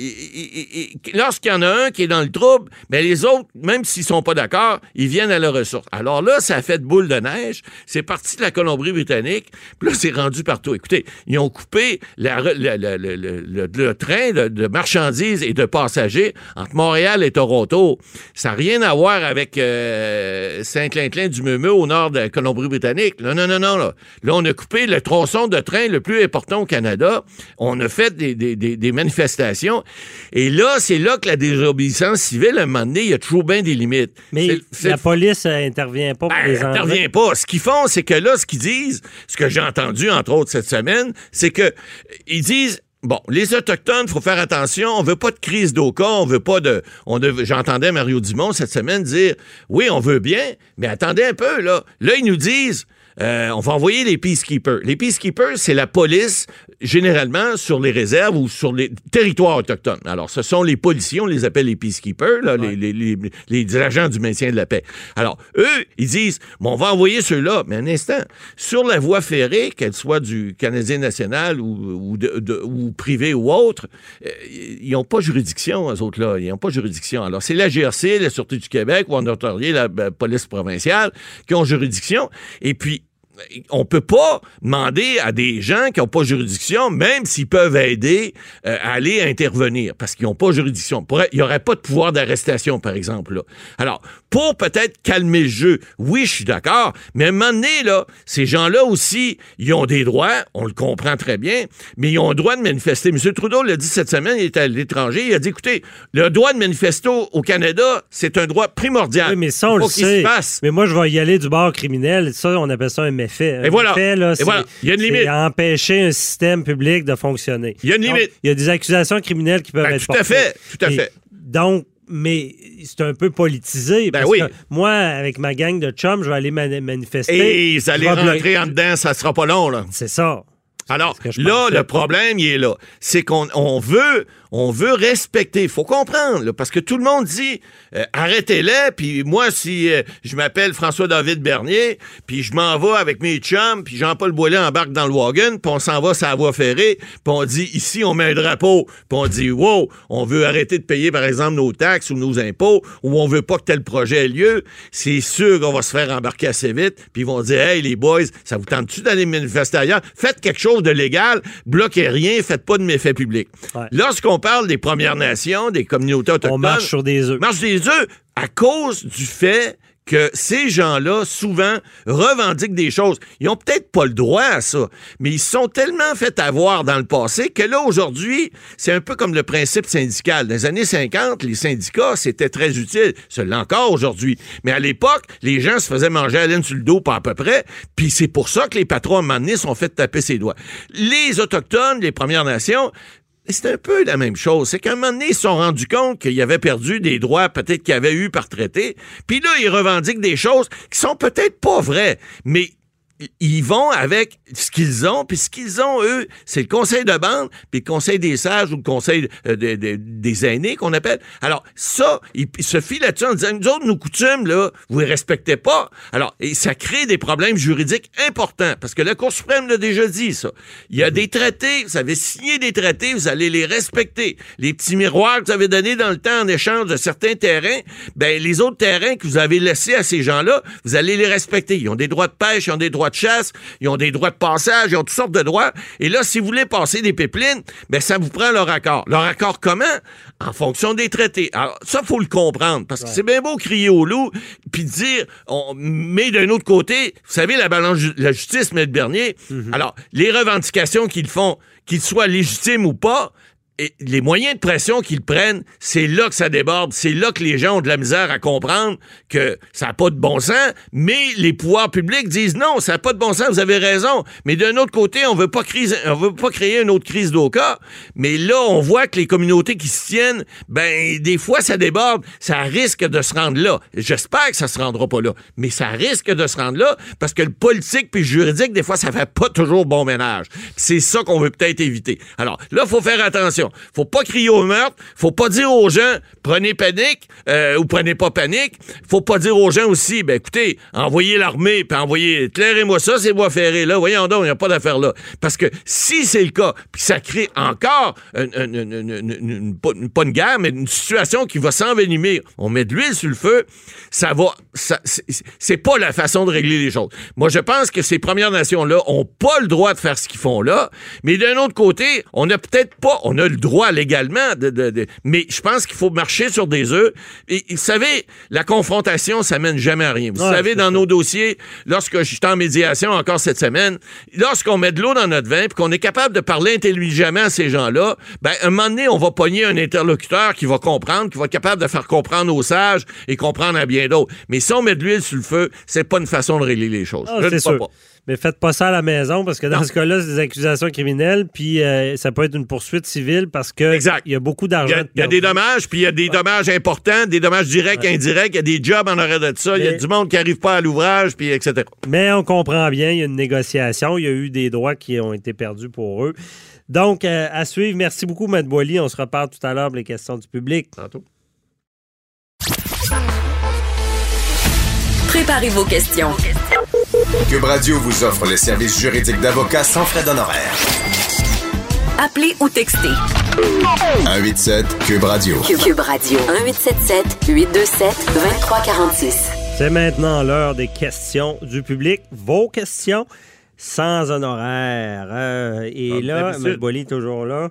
Lorsqu'il y en a un qui est dans le trouble, mais les autres, même s'ils sont pas d'accord, ils viennent à leur ressource. Alors là, ça a fait boule de neige. C'est parti de la Colombie-Britannique, puis là, c'est rendu partout. Écoutez, ils ont coupé le, train de, marchandises et de passagers entre Montréal et Toronto. Ça n'a rien à voir avec euh, Saint-Clinclin du Meumeux au nord de la Colombie-Britannique. Non, non, non, non. Là. là, on a coupé le tronçon de train le plus important au Canada. On a fait des, des- des- des manifestations. Et là, c'est là que la désobéissance civile, à un moment donné, il y a toujours bien des limites. Mais la police intervient pas pour ben, les intervient pas. Ce qu'ils font, c'est que là, ce qu'ils disent, ce que j'ai entendu, entre autres, cette semaine, c'est que euh, ils disent bon, les Autochtones, faut faire attention. On veut pas de crise d'Oka. On veut pas de. On de- J'entendais Mario Dumont cette semaine dire Oui, on veut bien, mais attendez un peu, là. Là, ils nous disent. Euh, on va envoyer les peacekeepers. Les peacekeepers, c'est la police, généralement, sur les réserves ou sur les territoires autochtones. Alors, ce sont les policiers, on les appelle les peacekeepers, là, les, les, les, les agents du maintien de la paix. Alors, eux, ils disent, bon, on va envoyer ceux-là, mais un instant, sur la voie ferrée, qu'elle soit du Canadien national ou, ou, de, de- ou privé ou autre, euh, ils n'ont pas juridiction, eux autres-là. Ils n'ont pas juridiction. Alors, c'est la GRC, la Sûreté du Québec ou en Ontario, la ben, police provinciale qui ont juridiction. Et puis, on peut pas demander à des gens qui n'ont pas juridiction, même s'ils peuvent aider, euh, à aller intervenir, parce qu'ils n'ont pas juridiction. Il n'y aurait pas de pouvoir d'arrestation, par exemple. Là. Alors, pour peut-être calmer le jeu, oui, je suis d'accord, mais à un moment donné, là, ces gens-là aussi, ils ont des droits, on le comprend très bien, mais ils ont le droit de manifester. M. Trudeau l'a dit cette semaine, il était à l'étranger, il a dit, écoutez, le droit de manifester au Canada, c'est un droit primordial. Oui, mais ça, on le sait. se. Mais moi, je vais y aller du bord criminel. Ça, on appelle ça un Un Et voilà. méfait, là, Et voilà. Il y a une limite. empêcher un système public de fonctionner. Il y a une limite. il y a des accusations criminelles qui peuvent Ben, être tout à fait, tout à Et fait. Donc, mais c'est un peu politisé. Ben oui. que moi, avec ma gang de chums, je vais aller mani- manifester. Et vous allez rentrer en dedans, ça sera pas long, là. C'est ça. Alors, là, le problème, il est là. C'est qu'on on veut, on veut respecter. Il faut comprendre, là, parce que tout le monde dit, euh, arrêtez-les, puis moi, si euh, je m'appelle François-David Bernier, puis je m'en vais avec mes chums, puis Jean-Paul Boilet embarque dans le wagon, puis on s'en va sur la voie ferrée, puis on dit, ici, on met un drapeau, puis on dit, wow, on veut arrêter de payer, par exemple, nos taxes ou nos impôts, ou on veut pas que tel projet ait lieu, c'est sûr qu'on va se faire embarquer assez vite, puis ils vont dire, hey, les boys, ça vous tente-tu d'aller manifester ailleurs? Faites quelque chose de légal, bloquez rien, faites pas de méfaits publics. Ouais. Lorsqu'on parle des Premières Nations, des communautés autochtones, On marche sur des œufs. marche des œufs à cause du fait que ces gens-là, souvent, revendiquent des choses. Ils n'ont peut-être pas le droit à ça, mais ils sont tellement fait avoir dans le passé que là, aujourd'hui, c'est un peu comme le principe syndical. Dans les années 50, les syndicats, c'était très utile. C'est encore aujourd'hui. Mais à l'époque, les gens se faisaient manger à laine sur le dos, pas à peu près, puis c'est pour ça que les patrons, à un sont fait taper ses doigts. Les Autochtones, les Premières Nations, c'est un peu la même chose. C'est qu'à un moment donné, ils se sont rendus compte qu'ils avaient perdu des droits peut-être qu'ils avaient eu par traité. Puis là, ils revendiquent des choses qui sont peut-être pas vraies, mais ils vont avec ce qu'ils ont, puis ce qu'ils ont, eux, c'est le conseil de bande, puis le conseil des sages ou le conseil euh, de- de- des aînés qu'on appelle. Alors, ça, ils, ils se fient là-dessus en disant, nous autres, nos coutumes, là, vous les respectez pas. Alors, et ça crée des problèmes juridiques importants, parce que la Cour suprême l'a déjà dit, ça. Il y a des traités, vous avez signé des traités, vous allez les respecter. Les petits miroirs que vous avez donnés dans le temps en échange de certains terrains, ben, les autres terrains que vous avez laissés à ces gens-là, vous allez les respecter. Ils ont des droits de pêche, ils ont des droits de chasse, ils ont des droits de passage, ils ont toutes sortes de droits. Et là, si vous voulez passer des pipelines, ben, ça vous prend leur accord. Leur accord comment? En fonction des traités. Alors, ça, faut le comprendre, parce que c'est bien beau crier au loup, puis dire, on, mais d'un autre côté, vous savez, la balance, la justice, M. Bernier, alors, les revendications qu'ils font, qu'ils soient légitimes ou pas, les moyens de pression qu'ils prennent, c'est là que ça déborde, c'est là que les gens ont de la misère à comprendre que ça n'a pas de bon sens, mais les pouvoirs publics disent non, ça n'a pas de bon sens, vous avez raison. Mais d'un autre côté, on veut pas crise, on veut pas créer une autre crise d'Oka, mais là, on voit que les communautés qui se tiennent, ben, des fois, ça déborde, ça risque de se rendre là. J'espère que ça se rendra pas là, mais ça risque de se rendre là parce que le politique puis le juridique, des fois, ça fait pas toujours bon ménage. C'est ça qu'on veut peut-être éviter. Alors, là, faut faire attention. Faut pas crier au meurtre. Faut pas dire aux gens, prenez panique euh, ou prenez pas panique. Faut pas dire aux gens aussi, ben écoutez, envoyez l'armée puis envoyez, éclairez-moi ça, c'est bois ferré là. Voyons donc, il n'y a pas d'affaire là. Parce que si c'est le cas, puis ça crée encore une, pas, une- guerre, mais une situation qui va s'envenimer. On met de l'huile sur le feu, ça va. c'est- pas la façon de régler les choses. Moi, je pense que ces Premières Nations-là ont pas le droit de faire ce qu'ils font là, mais d'un autre côté, on n'a peut-être pas, on a le droit légalement. De, de- de- mais je pense qu'il faut marcher sur des œufs. Et vous savez, la confrontation, ça mène jamais à rien. Vous Ouais, savez, dans ça. nos dossiers, lorsque j'étais en médiation encore cette semaine, lorsqu'on met de l'eau dans notre vin, puis qu'on est capable de parler intelligemment à ces gens-là, ben, un moment donné, on va pogner un interlocuteur qui va comprendre, qui va être capable de faire comprendre aux sages et comprendre à bien d'autres. Mais si on met de l'huile sur le feu, c'est pas une façon de régler les choses. Ah, Je ne sûr. pas. Mais faites pas ça à la maison parce que dans Non. ce cas-là, c'est des accusations criminelles, puis euh, ça peut être une poursuite civile parce que Exact. il y a beaucoup Il y d'argent. il y a des dommages, puis il y a des dommages importants, des dommages directs, indirects, il y a des jobs en arrêt de ça, il y a du monde qui n'arrive pas à l'ouvrage, puis etc. Mais on comprend bien, il y a une négociation, il y a eu des droits qui ont été perdus pour eux. Donc, euh, à suivre. Merci beaucoup, Matt Boily. On se reparle tout à l'heure pour les questions du public. Tantôt. Préparez vos questions. Cube Radio vous offre les services juridiques d'avocats sans frais d'honoraires. Appelez ou textez. 187 Cube Radio. Cube, Cube Radio. 1877 827 2346. C'est maintenant l'heure des questions du public. Vos questions sans honoraires. Euh, et Comme là, est toujours là.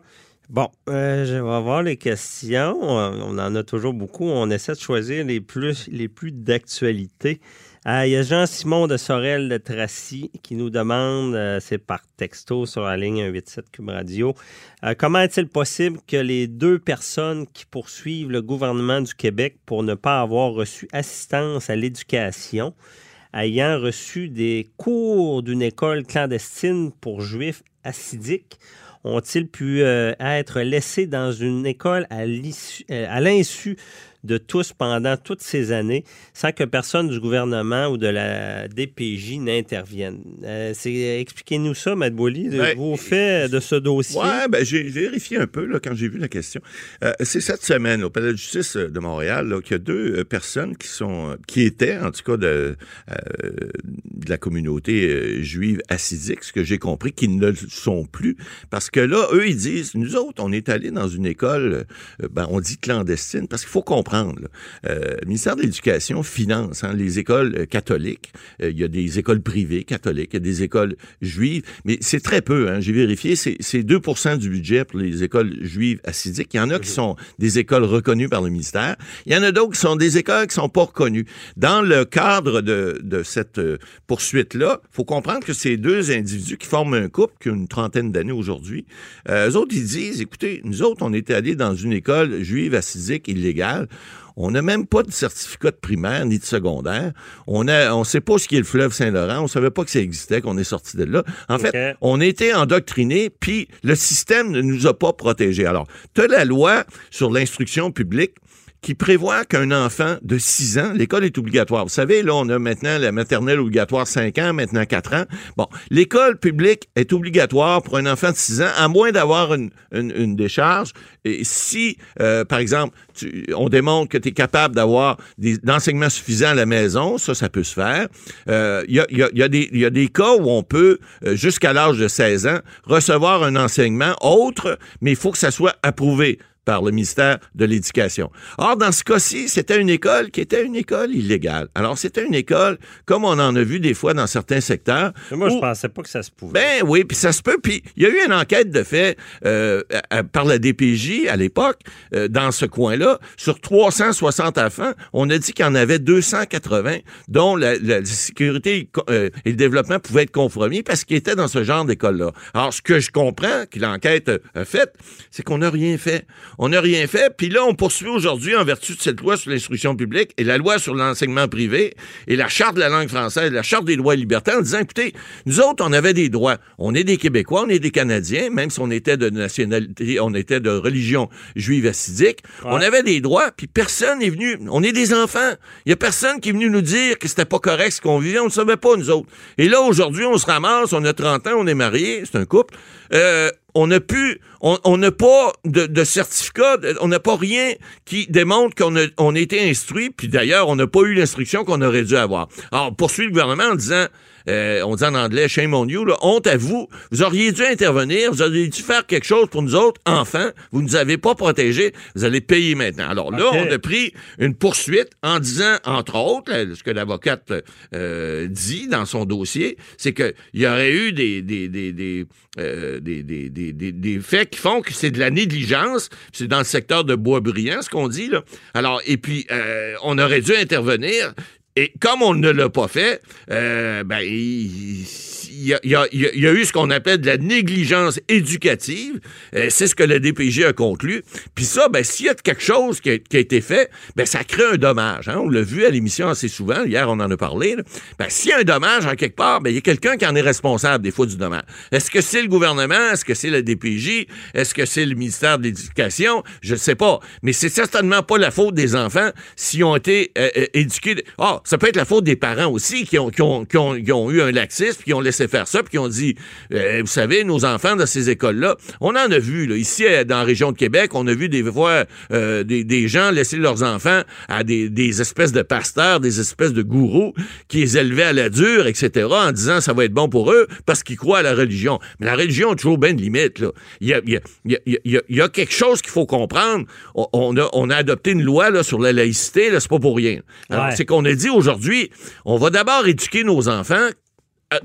Bon, euh, je vais voir les questions. On en a toujours beaucoup. On essaie de choisir les plus, les plus d'actualité. Euh, Il y a Jean-Simon de Sorel de Tracy qui nous demande, euh, c'est par texto sur la ligne 187 Cube Radio, euh, comment est-il possible que les deux personnes qui poursuivent le gouvernement du Québec pour ne pas avoir reçu assistance à l'éducation, ayant reçu des cours d'une école clandestine pour juifs assidiques, ont-ils pu être laissés dans une école à l'insu de tous pendant toutes ces années sans que personne du gouvernement ou de la DPJ n'intervienne. Euh, Expliquez-nous ça, Matt Boily, de Ben, vos faits de ce dossier. Ouais, ben j'ai vérifié un peu là, quand j'ai vu la question. Euh, c'est cette semaine au Palais de justice euh, de Montréal qu'il y a deux personnes qui sont qui étaient en tout cas de, euh, de la communauté juive assidique, ce que j'ai compris, qui ne le sont plus parce que là, eux ils disent, nous autres, on est allés dans une école, ben, on dit clandestine parce qu'il faut comprendre. Là, euh, le ministère de l'Éducation finance hein, les écoles euh, catholiques. Euh, il y a des écoles privées catholiques, il y a des écoles juives, mais c'est très peu. Hein, J'ai vérifié, c'est c'est 2 du budget pour les écoles juives assidiques. Il y en a qui sont des écoles reconnues par le ministère. Il y en a d'autres qui sont des écoles qui sont pas reconnues. Dans le cadre de, de cette poursuite-là, faut comprendre que ces deux individus qui forment un couple qui a une trentaine d'années aujourd'hui, euh, eux autres, ils disent, écoutez, nous autres, on était allés dans une école juive assidique illégale. On n'a même pas de certificat de primaire ni de secondaire. On a, on sait pas ce qu'est le fleuve Saint-Laurent. On savait pas que ça existait, qu'on est sorti de là. En fait, on était endoctrinés, puis le système ne nous a pas protégés. Alors, tu as la loi sur l'instruction publique qui prévoit qu'un enfant de 6 ans, l'école est obligatoire. Vous savez, là, on a maintenant la maternelle obligatoire 5 ans, maintenant 4 ans. Bon, l'école publique est obligatoire pour un enfant de 6 ans, à moins d'avoir une, une- décharge. Et si, euh, par exemple, on démontre que tu es capable d'avoir des d'enseignements suffisants à la maison, ça, ça peut se faire. Euh, Il y, a, il y a- y a des cas où on peut, euh, jusqu'à l'âge de 16 ans, recevoir un enseignement autre, mais il faut que ça soit approuvé par le ministère de l'Éducation. Or, dans ce cas-ci, c'était une école qui était une école illégale. Alors, c'était une école, comme on en a vu des fois dans certains secteurs. Mais Moi, je où- pensais pas que ça se pouvait. ben oui, puis ça se peut. Puis il y a eu une enquête de fait euh, à- à- par la DPJ à l'époque, euh, dans ce coin-là, sur 360 enfants. On a dit qu'il y en avait 280 dont la, la sécurité euh, et le développement pouvaient être compromis parce qu'ils étaient dans ce genre d'école-là. Alors, ce que je comprends que l'enquête a fait, c'est qu'on n'a rien fait. On n'a rien fait, puis là, on poursuit aujourd'hui en vertu de cette loi sur l'instruction publique et la loi sur l'enseignement privé et la charte de la langue française, la charte des droits et libertés, en disant, écoutez, nous autres, on avait des droits. On est des Québécois, on est des Canadiens, même si on était de nationalité, on était de religion juive assidique. On avait des droits, puis personne n'est venu. On est des enfants. Il y a personne qui est venu nous dire que c'était pas correct ce qu'on vivait. On ne savait pas, nous autres. Et là, aujourd'hui, on se ramasse, on a 30 ans, on est mariés, c'est un couple. Euh, on n'a plus, on n'a pas de, certificat, on n'a pas rien qui démontre qu'on a, on a été instruit, puis d'ailleurs, on n'a pas eu l'instruction qu'on aurait dû avoir. Alors, poursuit le gouvernement en disant, euh, on dit en anglais, shame on you, là, honte à vous. Vous auriez dû intervenir, vous auriez dû faire quelque chose pour nous autres, enfants. Vous ne nous avez pas protégés, vous allez payer maintenant. Alors là, on a pris une poursuite en disant, entre autres, là, ce que l'avocate euh, dit dans son dossier, c'est qu'il y aurait eu des, des, des, des, euh, des, des, des, des- des faits qui font que c'est de la négligence. C'est dans le secteur de Boisbriand, ce qu'on dit. Là. Alors, et puis, euh, on aurait dû intervenir. Et comme on ne l'a pas fait, euh, ben, il, y a, il y a- eu ce qu'on appelle de la négligence éducative. Euh, c'est ce que le DPG a conclu. Puis ça, ben, s'il y a quelque chose qui a, été fait, ben, ça crée un dommage. hein. On l'a vu à l'émission assez souvent. Hier, on en a parlé. Ben, s'il y a un dommage en quelque part, ben, il y a quelqu'un qui en est responsable des fois du dommage. Est-ce que c'est le gouvernement? Est-ce que c'est le DPJ? Est-ce que c'est le ministère de l'Éducation? Je ne sais pas. Mais c'est certainement pas la faute des enfants s'ils ont été euh, euh, éduqués. Ah, ça peut être la faute des parents aussi qui ont, qui ont eu un laxisme, qui ont laissé faire ça, puis qui ont dit, euh, vous savez, nos enfants dans ces écoles-là, on en a vu, là, ici, euh, dans la région de Québec, on a vu des fois euh, des, des gens laisser leurs enfants à des, des espèces de pasteurs, des espèces de gourous qui les élevaient à la dure, etc., en disant ça va être bon pour eux parce qu'ils croient à la religion. Mais la religion a toujours bien de limites. Là. Il, y a, y a, y a, y quelque chose qu'il faut comprendre. On, on a, on a adopté une loi là, sur la laïcité, là, c'est pas pour rien. Ouais. C'est qu'on a dit aujourd'hui, on va d'abord éduquer nos enfants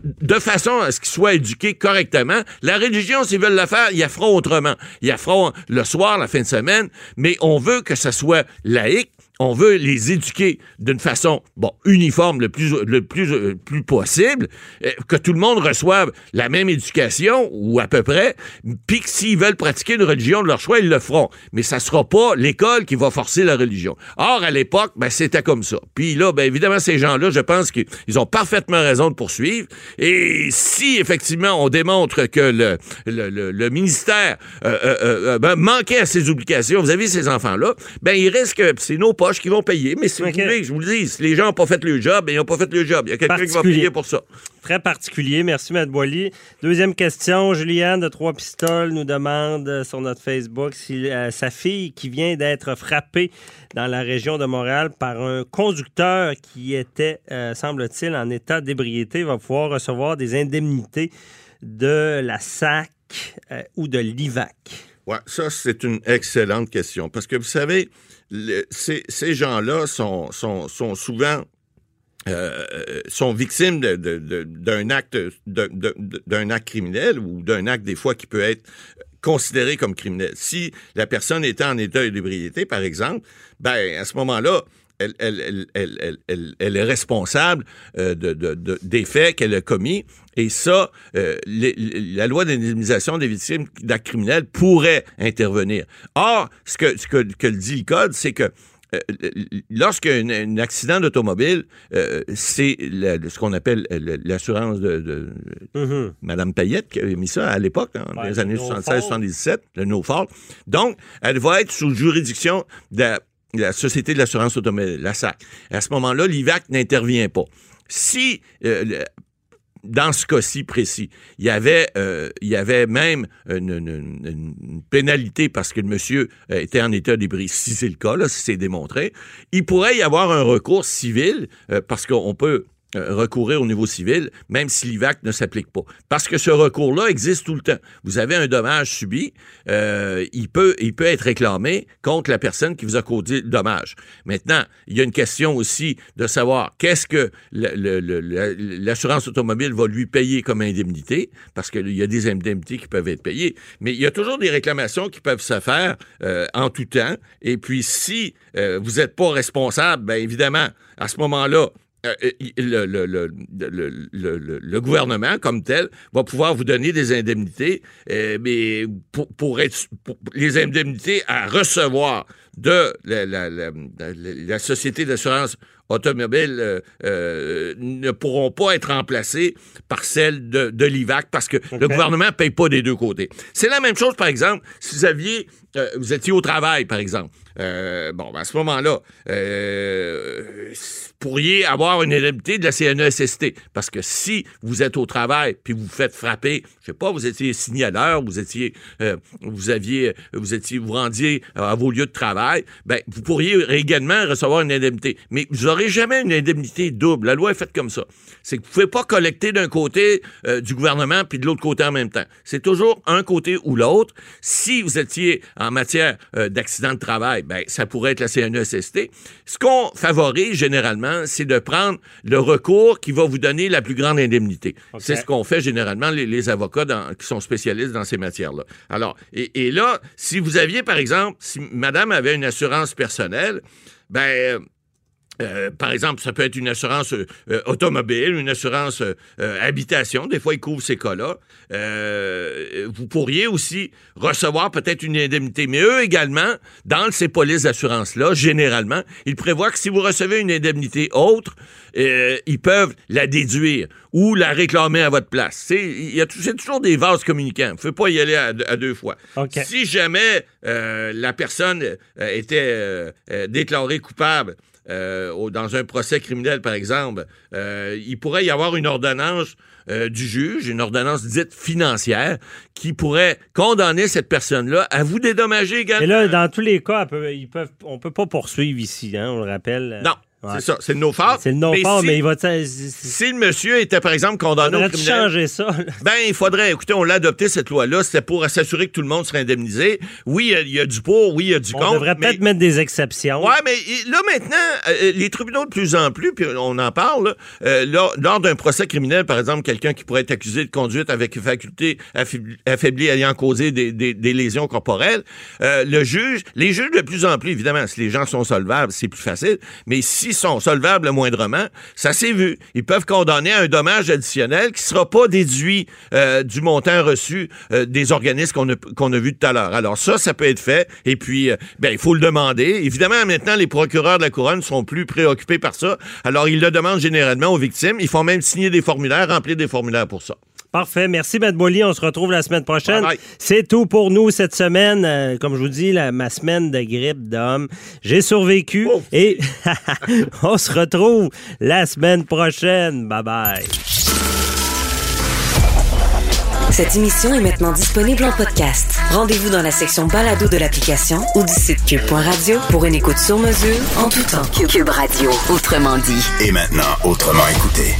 de façon à ce qu'ils soient éduqués correctement. La religion, s'ils veulent la faire, ils la feront autrement. Ils la feront le soir, la fin de semaine, mais on veut que ça soit laïque. On veut les éduquer d'une façon, bon, uniforme le plus, le plus, euh, possible, euh, que tout le monde reçoive la même éducation, ou à peu près, puis que s'ils veulent pratiquer une religion de leur choix, ils le feront. Mais ça sera pas l'école qui va forcer la religion. Or, à l'époque, ben, c'était comme ça. Puis là, ben, évidemment, ces gens-là, je pense qu'ils ont parfaitement raison de poursuivre. Et si, effectivement, on démontre que le, le, ministère euh, ben, manquait à ses obligations, avez ces enfants-là, ben, il risque, c'est nos qui vont payer. Mais si Ok. vous voulez, je vous le dis, si les gens n'ont pas fait le job, ils n'ont pas fait le job. Il y a quelqu'un qui va payer pour ça. Très particulier. Merci, Matt Boily. Deuxième question. Juliane de Trois Pistoles nous demande euh, sur notre Facebook si euh, sa fille qui vient d'être frappée dans la région de Montréal par un conducteur qui était, euh, semble-t-il, en état d'ébriété va pouvoir recevoir des indemnités de la SAC euh, ou de l'IVAC. Ouais, ça, c'est une excellente question. Parce que vous savez, ces, gens-là sont, souvent victimes d'un acte criminel ou d'un acte des fois qui peut être considéré comme criminel. Si la personne était en état d'ébriété, par exemple, ben à ce moment-là, elle, est responsable euh, de, de- de- des faits qu'elle a commis. Et ça, euh, les- la loi d'indemnisation des victimes d'actes criminels pourrait intervenir. Or, ce que, ce que, que le dit le Code, c'est que euh, lorsqu'il y a un, accident d'automobile, euh, c'est ce qu'on appelle l'assurance de, de. Mme Payette qui avait mis ça à l'époque, dans Ouais, les années le no 76-77, le no fault. Donc, elle va être sous juridiction de la, de la Société de l'assurance automobile, la SAC. À ce moment-là, l'IVAC n'intervient pas. Si euh, dans ce cas-ci précis, il y avait, euh, il y avait même une, pénalité parce que le monsieur euh, était en état d'ébriété. Si c'est le cas, là, si c'est démontré, il pourrait y avoir un recours civil parce qu'on peut recourir au niveau civil, même si l'IVAC ne s'applique pas. Parce que ce recours-là existe tout le temps. Vous avez un dommage subi, euh, il, peut, il peut être réclamé contre la personne qui vous a causé le dommage. Maintenant, il y a une question aussi de savoir qu'est-ce que l'assurance automobile va lui payer comme indemnité, parce qu'il y a des indemnités qui peuvent être payées, mais il y a toujours des réclamations qui peuvent se faire euh, en tout temps. Et puis, si euh, vous n'êtes pas responsable, bien évidemment, à ce moment-là, le gouvernement, comme tel, va pouvoir vous donner des indemnités, euh, mais pour, pour être pour les indemnités à recevoir de la, la- la- la- la Société d'assurance automobile euh, euh, ne pourront pas être remplacées par celles de, de l'IVAC parce que le gouvernement ne paye pas des deux côtés. C'est la même chose, par exemple, si vous aviez, euh, vous étiez au travail, par exemple. Bon, ben, à ce moment-là, euh, pourriez avoir une indemnité de la CNESST. Parce que si vous êtes au travail puis vous vous faites frapper, je sais pas, vous étiez signaleur, vous étiez, vous aviez, vous étiez, vous rendiez à vos lieux de travail, travail, ben, vous pourriez également recevoir une indemnité. Mais vous n'aurez jamais une indemnité double. La loi est faite comme ça. C'est que vous ne pouvez pas collecter d'un côté euh, du gouvernement puis de l'autre côté en même temps. C'est toujours un côté ou l'autre. Si vous étiez en matière euh, d'accident de travail, ben, ça pourrait être la CNESST. Ce qu'on favorise généralement, c'est de prendre le recours qui va vous donner la plus grande indemnité. C'est ce qu'on fait généralement les, les avocats dans- qui sont spécialistes dans ces matières-là. Alors, et, et là, si vous aviez, par exemple, si madame avait une assurance personnelle, ben, euh, par exemple, ça peut être une assurance euh, euh, automobile, une assurance euh, habitation. Des fois, ils couvrent ces cas-là. Vous pourriez aussi recevoir peut-être une indemnité. Mais eux également, dans ces polices d'assurance-là, généralement, ils prévoient que si vous recevez une indemnité autre, ils peuvent la déduire ou la réclamer à votre place. C'est il toujours des vases communicants. Vous ne pouvez pas y aller à, à deux fois. Si jamais la personne était déclarée coupable euh, dans un procès criminel, par exemple, euh, il pourrait y avoir une ordonnance euh, du juge, une ordonnance dite financière, qui pourrait condamner cette personne-là à vous dédommager également. Et là, dans tous les cas, elle peut- ils peuvent, on peut pas poursuivre ici, hein, on le rappelle. Non, Ouais. c'est ça, c'est de nos fautes. C'est le non Mais si- mais il va. On Si le monsieur était, par exemple, condamné au criminel... changer ça. là. Ben, il faudrait. Écoutez, on l'a adopté, cette loi-là. C'était pour s'assurer que tout le monde serait indemnisé. Oui, il y a- il y, a du pour, oui, il y a du On contre. devrait mais- peut-être mettre des exceptions. Ouais, mais là maintenant, euh, les tribunaux de plus en plus, puis on en parle, là, euh, lors, lors d'un procès criminel, par exemple, quelqu'un qui pourrait être accusé de conduite avec faculté affaibli- affaiblie ayant causé des, des- des lésions corporelles, euh, le juge, les juges de plus en plus, évidemment, si les gens sont solvables, c'est plus facile, mais sont solvables moindrement, ça s'est vu. Ils peuvent condamner à un dommage additionnel qui sera pas déduit euh, du montant reçu euh, des organismes qu'on a, qu'on a vu tout à l'heure. Alors ça, ça peut être fait. Et puis, euh, ben, il faut le demander. Évidemment, maintenant, les procureurs de la couronne sont plus préoccupés par ça. Alors, ils le demandent généralement aux victimes. Ils font même signer des formulaires, remplir des formulaires pour ça. Parfait. Merci, Matt Boily. On se retrouve la semaine prochaine. C'est tout pour nous cette semaine. Euh, comme je vous dis, la- ma semaine de grippe d'homme. J'ai survécu Oh. et on se retrouve la semaine prochaine. Bye bye. Cette émission est maintenant disponible en podcast. Rendez-vous dans la section balado de l'application ou du site cube.radio pour une écoute sur mesure en tout temps. Cube Radio, autrement dit. Et maintenant, autrement écouté.